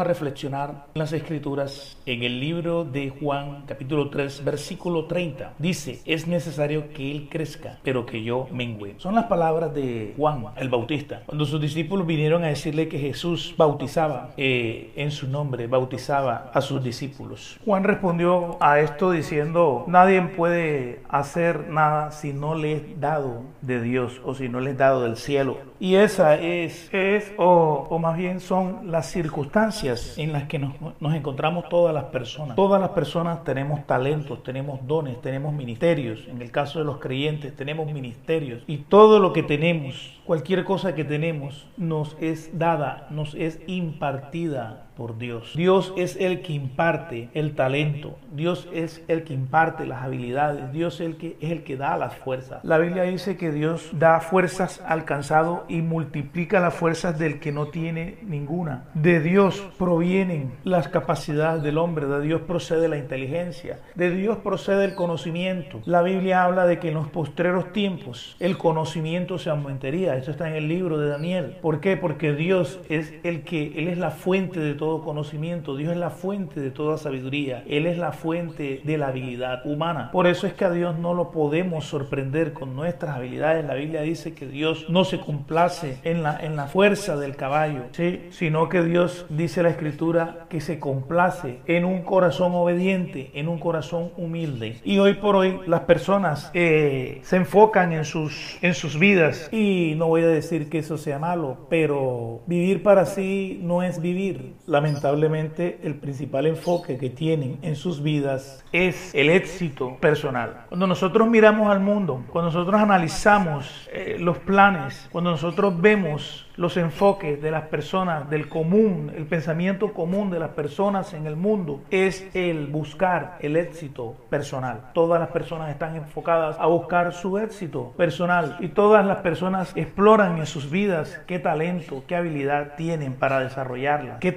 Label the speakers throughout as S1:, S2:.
S1: a reflexionar en las escrituras en el libro de Juan capítulo 3 versículo 30. Dice, es necesario que Él crezca, pero que yo mengüe. Son las palabras de Juan el Bautista. Cuando sus discípulos vinieron a decirle que Jesús bautizaba eh, en su nombre, bautizaba a sus discípulos. Juan respondió a esto diciendo, nadie puede hacer nada si no le es dado de Dios o si no le es dado del cielo. Y esa es, es o, o más bien son las circunstancias en las que nos, nos encontramos todas las personas. Todas las personas tenemos talentos, tenemos dones, tenemos ministerios. En el caso de los creyentes tenemos ministerios. Y todo lo que tenemos, cualquier cosa que tenemos, nos es dada, nos es impartida Dios. Es el que imparte el talento, Dios es el que imparte las habilidades, Dios es el que, es el que da las fuerzas. La Biblia dice que Dios da fuerzas al cansado y multiplica las fuerzas del que no tiene ninguna. De Dios provienen las capacidades del hombre, de Dios procede la inteligencia, de Dios procede el conocimiento. La Biblia habla de que en los postreros tiempos el conocimiento se aumentaría. Eso está en el libro de Daniel. ¿Por qué? Porque Dios es el que, Él es la fuente de todo conocimiento, Dios es la fuente de toda sabiduría, Él es la fuente de la habilidad humana. Por eso es que a Dios no lo podemos sorprender con nuestras habilidades. La Biblia dice que Dios no se complace en la, en la fuerza del caballo, ¿sí? sino que Dios dice la escritura que se complace en un corazón obediente, en un corazón humilde. Y hoy por hoy las personas eh, se enfocan en sus, en sus vidas y no voy a decir que eso sea malo, pero vivir para sí no es vivir. La lamentablemente el principal enfoque que tienen en sus vidas es el éxito personal. Cuando nosotros miramos al mundo, cuando nosotros analizamos eh, los planes, cuando nosotros vemos los enfoques de las personas, del común, el pensamiento común de las personas en el mundo es el buscar el éxito personal. Todas las personas están enfocadas a buscar su éxito personal y todas las personas exploran en sus vidas qué talento, qué habilidad tienen para desarrollarla, qué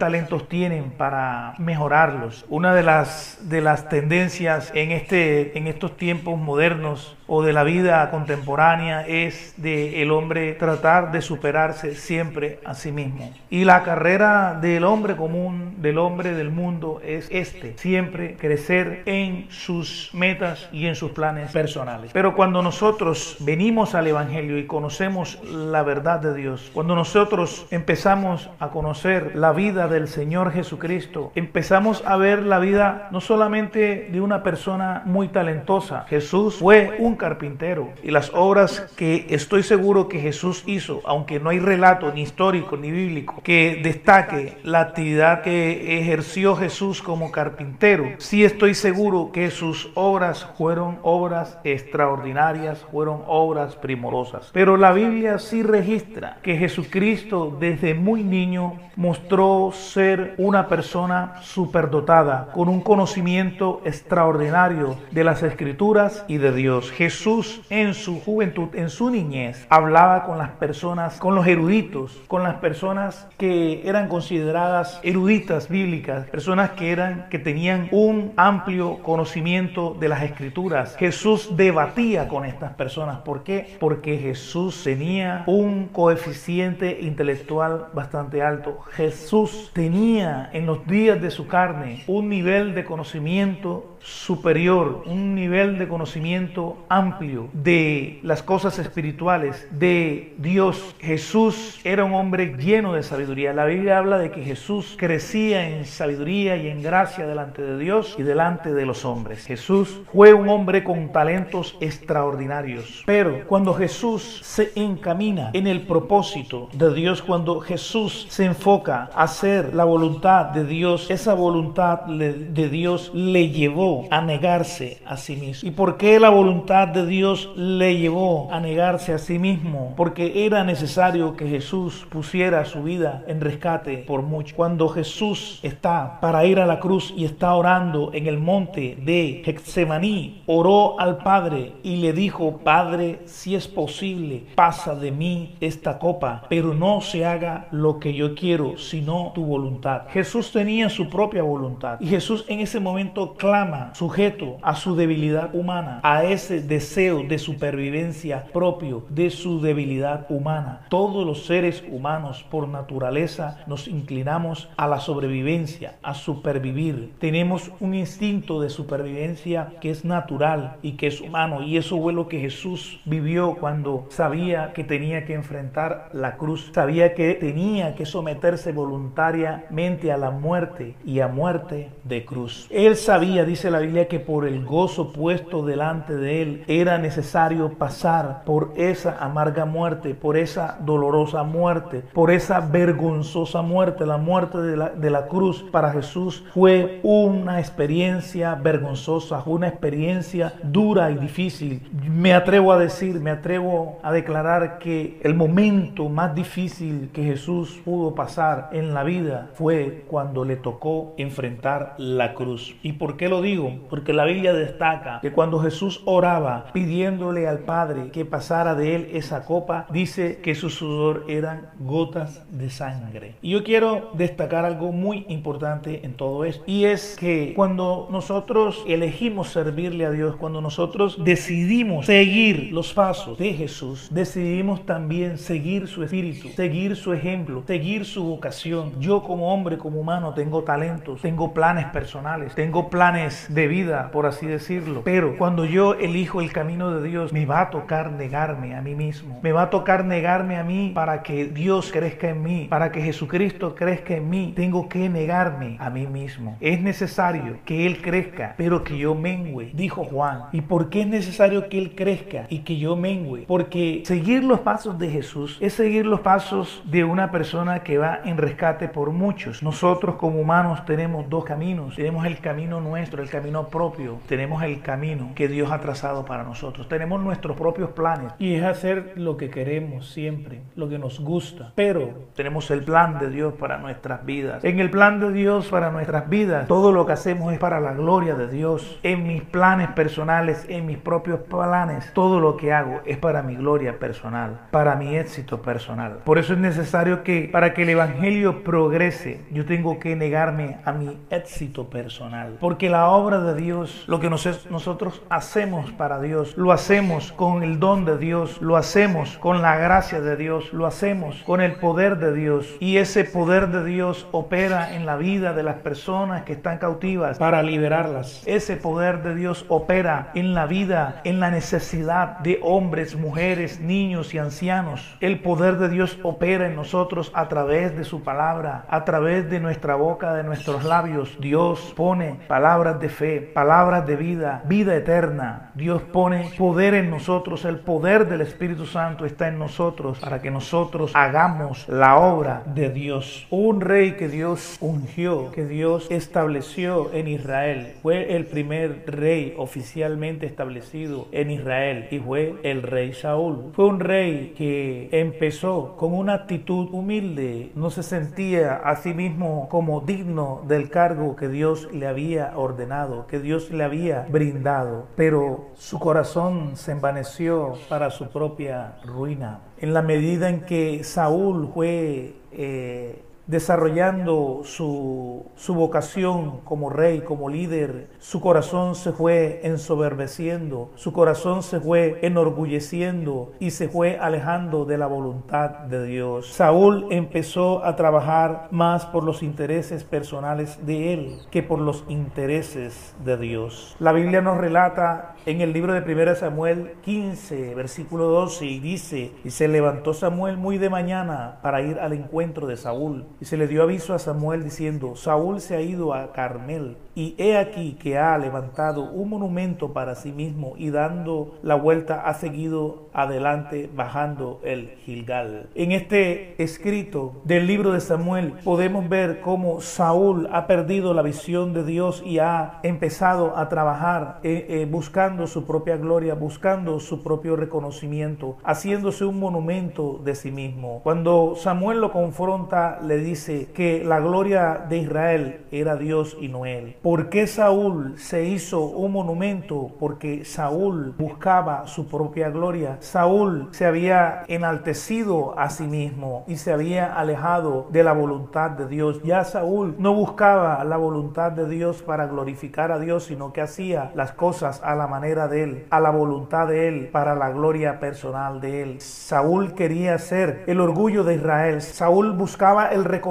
S1: tienen para mejorarlos. Una de las, de las tendencias en, este, en estos tiempos modernos o de la vida contemporánea es de el hombre tratar de superarse siempre a sí mismo. Y la carrera del hombre común, del hombre del mundo es este, siempre crecer en sus metas y en sus planes personales. Pero cuando nosotros venimos al evangelio y conocemos la verdad de Dios, cuando nosotros empezamos a conocer la vida del Señor Jesucristo, empezamos a ver la vida no solamente de una persona muy talentosa. Jesús fue un carpintero y las obras que estoy seguro que Jesús hizo, aunque no hay relato ni histórico ni bíblico que destaque la actividad que ejerció Jesús como carpintero, sí estoy seguro que sus obras fueron obras extraordinarias, fueron obras primorosas. Pero la Biblia sí registra que Jesucristo desde muy niño mostró ser una persona superdotada, con un conocimiento extraordinario de las escrituras y de Dios. Jesús en su juventud, en su niñez, hablaba con las personas, con los eruditos, con las personas que eran consideradas eruditas bíblicas, personas que eran que tenían un amplio conocimiento de las escrituras. Jesús debatía con estas personas, ¿por qué? Porque Jesús tenía un coeficiente intelectual bastante alto. Jesús tenía en los días de su carne un nivel de conocimiento superior, un nivel de conocimiento amplio de las cosas espirituales, de Dios. Jesús era un hombre lleno de sabiduría. La Biblia habla de que Jesús crecía en sabiduría y en gracia delante de Dios y delante de los hombres. Jesús fue un hombre con talentos extraordinarios. Pero cuando Jesús se encamina en el propósito de Dios, cuando Jesús se enfoca a hacer la voluntad de Dios, esa voluntad de Dios le llevó a negarse a sí mismo. ¿Y por qué la voluntad de Dios le llevó a negarse a sí mismo? Porque era necesario que Jesús pusiera su vida en rescate por mucho. Cuando Jesús está para ir a la cruz y está orando en el monte de Getsemaní, oró al Padre y le dijo, Padre, si es posible, pasa de mí esta copa, pero no se haga lo que yo quiero, sino tu voluntad. Jesús tenía su propia voluntad. Y Jesús en ese momento clama, sujeto a su debilidad humana, a ese deseo de supervivencia propio de su debilidad humana. Todos los seres humanos por naturaleza nos inclinamos a la sobrevivencia, a supervivir. Tenemos un instinto de supervivencia que es natural y que es humano. Y eso fue lo que Jesús vivió cuando sabía que tenía que enfrentar la cruz, sabía que tenía que someterse voluntariamente a la muerte y a muerte de cruz. Él sabía, dice la Biblia, que por el gozo puesto delante de él era necesario pasar por esa amarga muerte, por esa dolorosa muerte, por esa vergonzosa muerte, la muerte de la, de la cruz. Para Jesús fue una experiencia vergonzosa, fue una experiencia dura y difícil. Me atrevo a decir, me atrevo a declarar que el momento más difícil que Jesús pudo pasar en la vida fue cuando le tocó enfrentar la cruz. ¿Y por qué lo digo? Porque la Biblia destaca que cuando Jesús oraba pidiéndole al Padre que pasara de él esa copa, dice que su sudor eran gotas de sangre. Y yo quiero destacar algo muy importante en todo esto. Y es que cuando nosotros elegimos servirle a Dios, cuando nosotros decidimos seguir los pasos de Jesús, decidimos también seguir su espíritu, seguir su ejemplo, seguir su vocación. Yo como hombre, como humano, tengo talentos, tengo planes personales, tengo planes de vida, por así decirlo. Pero cuando yo elijo el camino de Dios, me va a tocar negarme a mí mismo. Me va a tocar negarme a mí para que Dios crezca en mí, para que Jesucristo crezca en mí. Tengo que negarme a mí mismo. Es necesario que Él crezca, pero que yo mengüe, dijo Juan. ¿Y por qué es necesario que Él crezca y que yo mengüe? Porque seguir los pasos de Jesús es seguir los pasos de una persona que va en rescate por muchos. Nosotros como humanos tenemos dos caminos. Tenemos el camino nuestro, el camino propio. Tenemos el camino que Dios ha trazado para nosotros. Tenemos nuestros propios planes y es hacer lo que queremos siempre, lo que nos gusta. Pero tenemos el plan de Dios para nuestras vidas. En el plan de Dios para nuestras vidas, todo lo que hacemos es para la gloria de Dios. En mis planes personales, en mis propios planes, todo lo que hago es para mi gloria personal, para mi éxito personal. Por eso es necesario que para que el Evangelio progrese, yo tengo que negarme a mi éxito personal. Porque la obra de Dios, lo que nosotros hacemos para Dios, lo hacemos con el don de Dios, lo hacemos con la gracia de Dios, lo hacemos con el poder de Dios. Y ese poder de Dios opera en la vida de las personas que están cautivas para liberarlas. Ese poder de Dios opera en la vida, en la necesidad de hombres, mujeres, niños y ancianos. El poder de Dios opera en nosotros a través de su palabra, a través de nuestra boca, de nuestros labios. Dios pone palabras de fe, palabras de vida, vida eterna. Dios pone poder en nosotros, el poder del Espíritu Santo está en nosotros para que nosotros hagamos la obra de Dios. Un rey que Dios ungió, que Dios estableció en Israel, fue el primer rey oficialmente establecido en Israel y fue el rey Saúl. Fue un rey que empezó con una actitud humilde, no se sentía a sí mismo como digno del cargo que Dios le había ordenado, que Dios le había brindado, pero su corazón se envaneció para su propia ruina. En la medida en que Saúl fue eh, desarrollando su, su, vocación como rey, como líder, su corazón se fue ensoberbeciendo, su corazón se fue enorgulleciendo y se fue alejando de la voluntad de Dios. Saúl empezó a trabajar más por los intereses personales de él que por los intereses de Dios. La Biblia nos relata en el libro de 1 Samuel 15, versículo 12, y dice, y se levantó Samuel muy de mañana para ir al encuentro de Saúl y se le dio aviso a Samuel diciendo, Saúl se ha ido a Carmel y he aquí que ha levantado un monumento para sí mismo y dando la vuelta ha seguido adelante bajando el Gilgal. En este escrito del libro de Samuel podemos ver cómo Saúl ha perdido la visión de Dios y ha empezado a trabajar eh, eh, buscando su propia gloria, buscando su propio reconocimiento, haciéndose un monumento de sí mismo. Cuando Samuel lo confronta, le dice dice que la gloria de Israel era Dios y no él. ¿Por qué Saúl se hizo un monumento? Porque Saúl buscaba su propia gloria. Saúl se había enaltecido a sí mismo y se había alejado de la voluntad de Dios. Ya Saúl no buscaba la voluntad de Dios para glorificar a Dios, sino que hacía las cosas a la manera de él, a la voluntad de él, para la gloria personal de él. Saúl quería ser el orgullo de Israel. Saúl buscaba el reconocimiento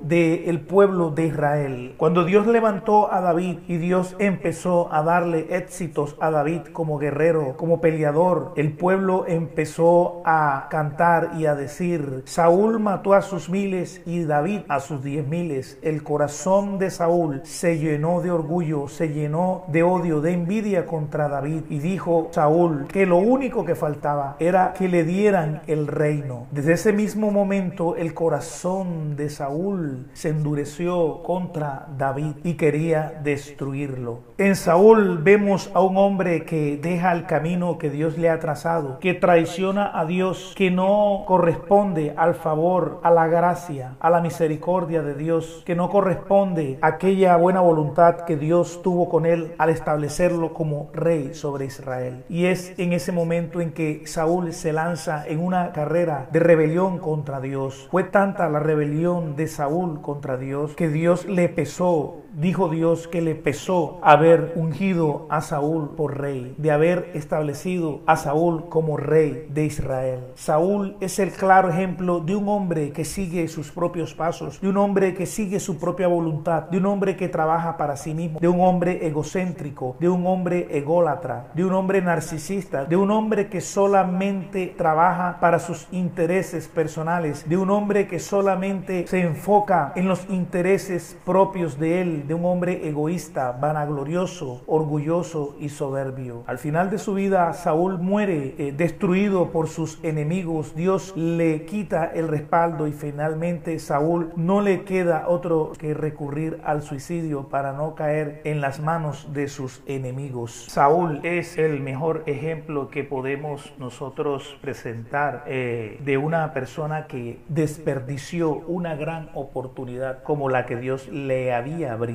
S1: del pueblo de Israel. Cuando Dios levantó a David y Dios empezó a darle éxitos a David como guerrero, como peleador, el pueblo empezó a cantar y a decir, Saúl mató a sus miles y David a sus diez miles. El corazón de Saúl se llenó de orgullo, se llenó de odio, de envidia contra David y dijo Saúl que lo único que faltaba era que le dieran el reino. Desde ese mismo momento el de Saúl se endureció contra David y quería destruirlo. En Saúl vemos a un hombre que deja el camino que Dios le ha trazado, que traiciona a Dios, que no corresponde al favor, a la gracia, a la misericordia de Dios, que no corresponde a aquella buena voluntad que Dios tuvo con él al establecerlo como rey sobre Israel. Y es en ese momento en que Saúl se lanza en una carrera de rebelión contra Dios. Fue tanta la rebelión de Saúl contra Dios que Dios le pesó dijo Dios que le pesó haber ungido a Saúl por rey, de haber establecido a Saúl como rey de Israel. Saúl es el claro ejemplo de un hombre que sigue sus propios pasos, de un hombre que sigue su propia voluntad, de un hombre que trabaja para sí mismo, de un hombre egocéntrico, de un hombre ególatra, de un hombre narcisista, de un hombre que solamente trabaja para sus intereses personales, de un hombre que solamente se enfoca en los intereses propios de él, de un hombre egoísta, vanaglorioso, orgulloso y soberbio. Al final de su vida, Saúl muere eh, destruido por sus enemigos. Dios le quita el respaldo y finalmente Saúl no le queda otro que recurrir al suicidio para no caer en las manos de sus enemigos. Saúl es el mejor ejemplo que podemos nosotros presentar eh, de una persona que desperdició una gran oportunidad como la que Dios le había brindado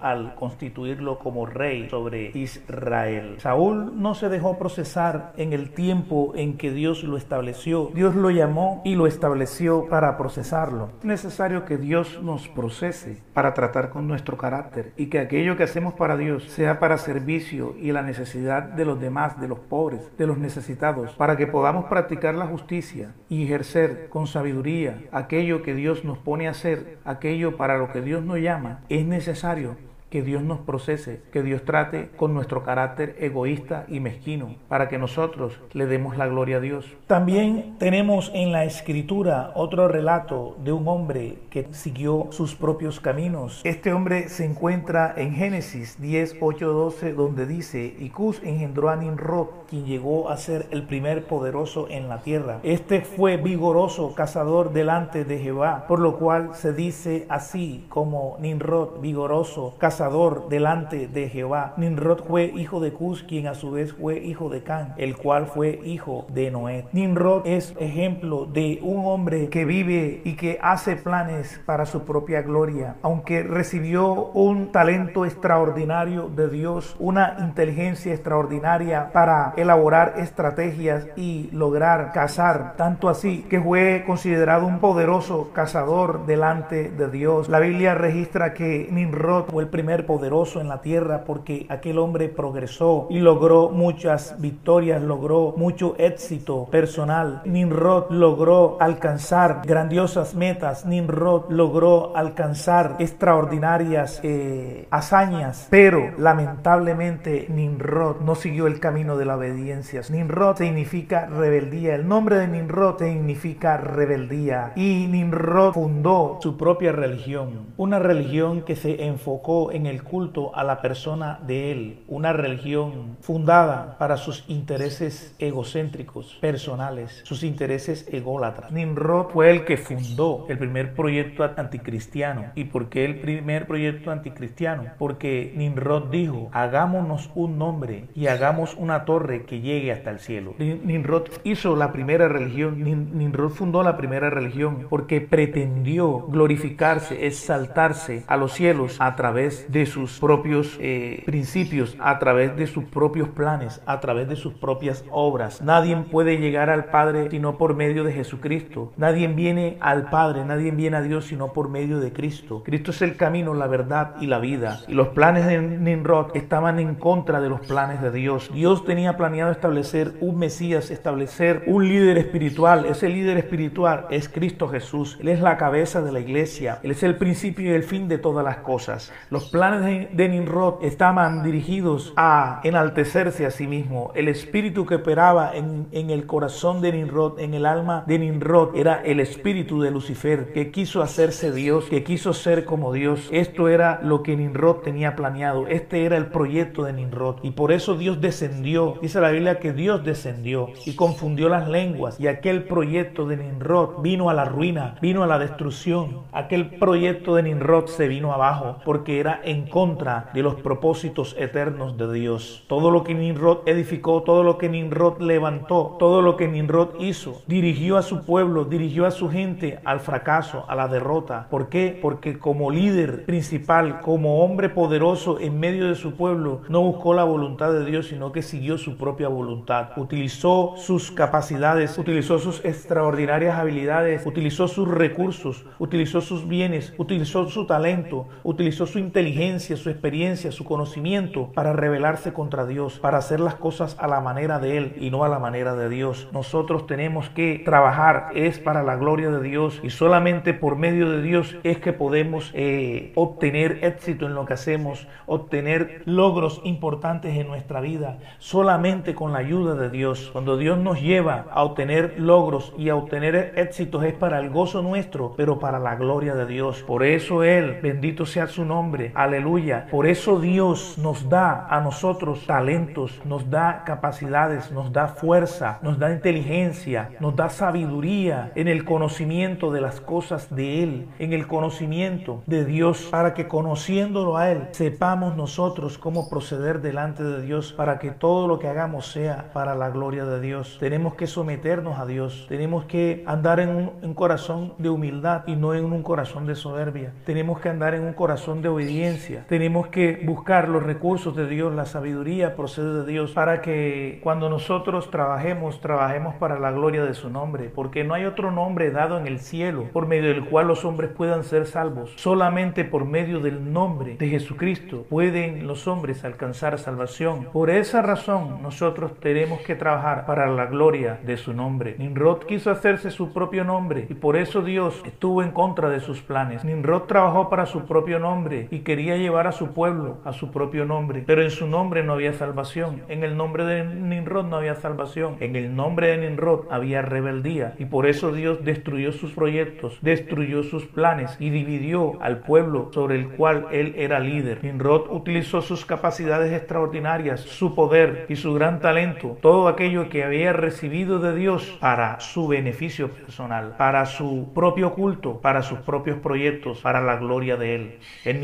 S1: al constituirlo como rey sobre Israel. Saúl no se dejó procesar en el tiempo en que Dios lo estableció. Dios lo llamó y lo estableció para procesarlo. Es necesario que Dios nos procese para tratar con nuestro carácter y que aquello que hacemos para Dios sea para servicio y la necesidad de los demás, de los pobres, de los necesitados, para que podamos practicar la justicia y ejercer con sabiduría aquello que Dios nos pone a hacer, aquello para lo que Dios nos llama. Es necesario necesario que Dios nos procese, que Dios trate con nuestro carácter egoísta y mezquino, para que nosotros le demos la gloria a Dios. También tenemos en la escritura otro relato de un hombre que siguió sus propios caminos. Este hombre se encuentra en Génesis 10, 8, 12, donde dice, y Cus engendró a Nimrod, quien llegó a ser el primer poderoso en la tierra. Este fue vigoroso cazador delante de Jehová, por lo cual se dice así como Nimrod, vigoroso cazador delante de Jehová. Nimrod fue hijo de Cus, quien a su vez fue hijo de Can, el cual fue hijo de Noé. Nimrod es ejemplo de un hombre que vive y que hace planes para su propia gloria, aunque recibió un talento extraordinario de Dios, una inteligencia extraordinaria para elaborar estrategias y lograr cazar, tanto así que fue considerado un poderoso cazador delante de Dios. La Biblia registra que Nimrod fue el primer poderoso en la tierra porque aquel hombre progresó y logró muchas victorias, logró mucho éxito personal. Nimrod logró alcanzar grandiosas metas, Nimrod logró alcanzar extraordinarias eh, hazañas, pero lamentablemente Nimrod no siguió el camino de la obediencia. Nimrod significa rebeldía, el nombre de Nimrod significa rebeldía. Y Nimrod fundó su propia religión, una religión que se enfocó en el culto a la persona de él, una religión fundada para sus intereses egocéntricos, personales, sus intereses ególatras. Nimrod fue el que fundó el primer proyecto anticristiano. ¿Y por qué el primer proyecto anticristiano? Porque Nimrod dijo, hagámonos un nombre y hagamos una torre que llegue hasta el cielo. Nimrod hizo la primera religión, Nimrod fundó la primera religión porque pretendió glorificarse, exaltarse a los cielos a través de sus propios eh, principios, a través de sus propios planes, a través de sus propias obras. Nadie puede llegar al Padre sino por medio de Jesucristo. Nadie viene al Padre, nadie viene a Dios sino por medio de Cristo. Cristo es el camino, la verdad y la vida. Y los planes de Nimrod estaban en contra de los planes de Dios. Dios tenía planeado establecer un Mesías, establecer un líder espiritual. Ese líder espiritual es Cristo Jesús. Él es la cabeza de la iglesia. Él es el principio y el fin de todas las cosas. Los planes de Nimrod estaban dirigidos a enaltecerse a sí mismo. El espíritu que operaba en, en el corazón de Nimrod, en el alma de Nimrod, era el espíritu de Lucifer, que quiso hacerse Dios, que quiso ser como Dios. Esto era lo que Nimrod tenía planeado. Este era el proyecto de Nimrod. Y por eso Dios descendió. Dice la Biblia que Dios descendió y confundió las lenguas. Y aquel proyecto de Nimrod vino a la ruina, vino a la destrucción. Aquel proyecto de Nimrod se vino abajo porque era en contra de los propósitos eternos de Dios. Todo lo que Nimrod edificó, todo lo que Nimrod levantó, todo lo que Nimrod hizo, dirigió a su pueblo, dirigió a su gente al fracaso, a la derrota. ¿Por qué? Porque como líder principal, como hombre poderoso en medio de su pueblo, no buscó la voluntad de Dios, sino que siguió su propia voluntad. Utilizó sus capacidades, utilizó sus extraordinarias habilidades, utilizó sus recursos, utilizó sus bienes, utilizó su talento, utilizó su inteligencia, su experiencia, su conocimiento para rebelarse contra Dios, para hacer las cosas a la manera de Él y no a la manera de Dios. Nosotros tenemos que trabajar, es para la gloria de Dios y solamente por medio de Dios es que podemos eh, obtener éxito en lo que hacemos, obtener logros importantes en nuestra vida, solamente con la ayuda de Dios. Cuando Dios nos lleva a obtener logros y a obtener éxitos es para el gozo nuestro, pero para la gloria de Dios. Por eso Él, bendito sea su nombre, aleluya. Por eso Dios nos da a nosotros talentos, nos da capacidades, nos da fuerza, nos da inteligencia, nos da sabiduría en el conocimiento de las cosas de Él, en el conocimiento de Dios, para que conociéndolo a Él sepamos nosotros cómo proceder delante de Dios, para que todo lo que hagamos sea para la gloria de Dios. Tenemos que someternos a Dios, tenemos que andar en un, corazón de humildad y no en un corazón de soberbia. Tenemos que andar en un corazón de obediencia. Tenemos que buscar los recursos de Dios, la sabiduría procede de Dios, para que cuando nosotros trabajemos, trabajemos para la gloria de su nombre, porque no hay otro nombre dado en el cielo por medio del cual los hombres puedan ser salvos. Solamente por medio del nombre de Jesucristo pueden los hombres alcanzar salvación. Por esa razón nosotros tenemos que trabajar para la gloria de su nombre. Nimrod quiso hacerse su propio nombre y por eso Dios estuvo en contra de sus planes. Nimrod trabajó para su propio nombre y quería llevar a su pueblo a su propio nombre, pero en su nombre no había salvación. En el nombre de Nimrod no había salvación. En el nombre de Nimrod había rebeldía y por eso Dios destruyó sus proyectos, destruyó sus planes y dividió al pueblo sobre el cual él era líder. Nimrod utilizó sus capacidades extraordinarias, su poder y su gran talento, todo aquello que había recibido de Dios para su beneficio personal, para su propio culto, para sus propios proyectos, para la gloria de él. En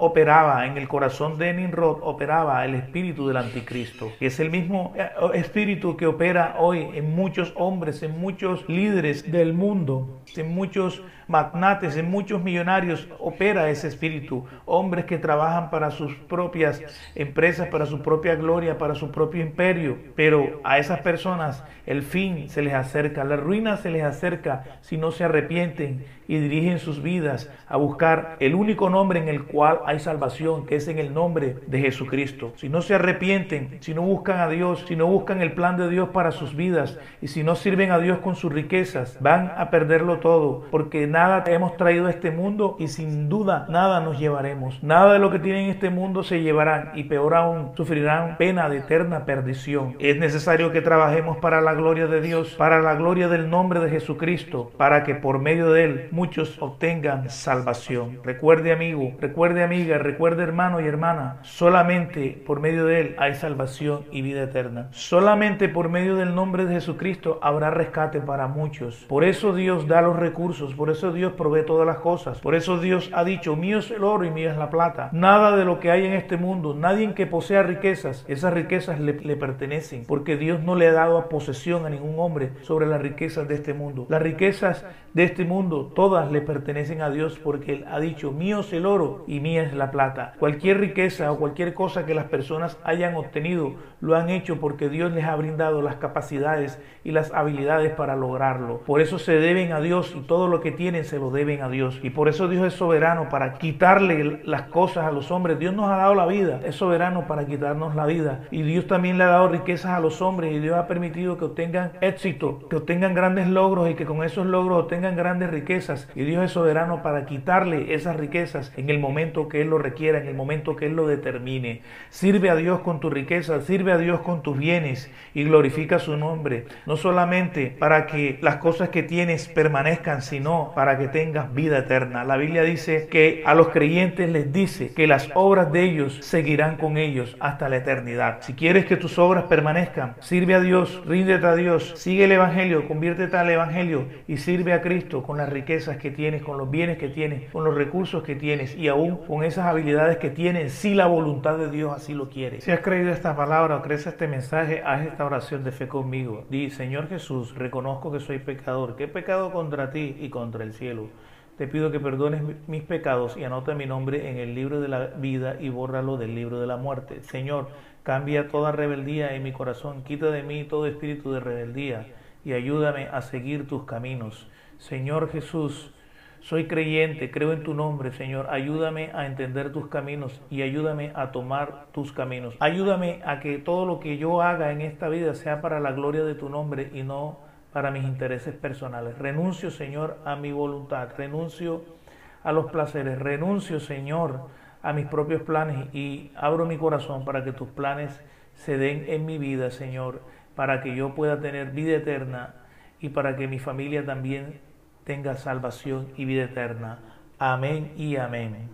S1: Operaba, en el corazón de Nimrod operaba el espíritu del anticristo, que es el mismo eh, espíritu que opera hoy en muchos hombres, en muchos líderes del mundo, en muchos magnates, en muchos millonarios opera ese espíritu. Hombres que trabajan para sus propias empresas, para su propia gloria, para su propio imperio. Pero a esas personas el fin se les acerca, la ruina se les acerca si no se arrepienten y dirigen sus vidas a buscar el único nombre en el cual hay salvación, que es en el nombre de Jesucristo. Si no se arrepienten, si no buscan a Dios, si no buscan el plan de Dios para sus vidas y si no sirven a Dios con sus riquezas, van a perderlo todo porque nada hemos traído a este mundo y sin duda nada nos llevaremos. Nada de lo que tienen en este mundo se llevarán y peor aún sufrirán pena de eterna perdición. Es necesario que trabajemos para la gloria de Dios, para la gloria del nombre de Jesucristo, para que por medio de él muchos obtengan salvación. Recuerde amigo, recuerde amiga, recuerde hermano y hermana, solamente por medio de él hay salvación y vida eterna. Solamente por medio del nombre de Jesucristo habrá rescate para muchos. Por eso Dios da los recursos, por eso Dios provee todas las cosas, por eso Dios ha dicho, mío es el oro y mío es la plata. Nada de lo que hay en este mundo, nadie que posea riquezas, esas riquezas le, pertenecen, porque Dios no le ha dado posesión a ningún hombre sobre las riquezas de este mundo. Las riquezas de este mundo, todas le pertenecen a Dios porque Él ha dicho, mío es el oro y mía es la plata. Cualquier riqueza o cualquier cosa que las personas hayan obtenido, lo han hecho porque Dios les ha brindado las capacidades y las habilidades para lograrlo. Por eso se deben a Dios y todo lo que tienen se lo deben a Dios. Y por eso Dios es soberano para quitarle las cosas a los hombres. Dios nos ha dado la vida, es soberano para quitarnos la vida. Y Dios también le ha dado riquezas a los hombres y Dios ha permitido que obtengan éxito, que obtengan grandes logros y que con esos logros obtengan grandes riquezas. Y Dios es soberano para quitarle esas riquezas en el momento que Él lo requiera, en el momento que Él lo determine. Sirve a Dios con tu riqueza, sirve a Dios con tus bienes y glorifica su nombre. No solamente para que las cosas que tienes permanezcan, sino para que tengas vida eterna. La Biblia dice que a los creyentes les dice que las obras de ellos seguirán con ellos hasta la eternidad. Si quieres que tus obras permanezcan, sirve a Dios, ríndete a Dios, sigue el Evangelio, conviértete al Evangelio y sirve a Cristo con las riquezas que tienes, con los bienes que tienes, con los recursos que tienes y aún con esas habilidades que tienes, si la voluntad de Dios así lo quiere. Si has creído esta palabra o crees este mensaje, haz esta oración de fe conmigo. Di, Señor Jesús, reconozco que soy pecador, que he pecado contra ti y contra el cielo. Te pido que perdones mis pecados y anota mi nombre en el libro de la vida y bórralo del libro de la muerte. Señor, cambia toda rebeldía en mi corazón, quita de mí todo espíritu de rebeldía y ayúdame a seguir tus caminos. Señor Jesús, soy creyente, creo en tu nombre, Señor. Ayúdame a entender tus caminos y ayúdame a tomar tus caminos. Ayúdame a que todo lo que yo haga en esta vida sea para la gloria de tu nombre y no para mis intereses personales. Renuncio, Señor, a mi voluntad. Renuncio a los placeres. Renuncio, Señor, a mis propios planes y abro mi corazón para que tus planes se den en mi vida, Señor, para que yo pueda tener vida eterna y para que mi familia también tenga salvación y vida eterna. Amén y amén.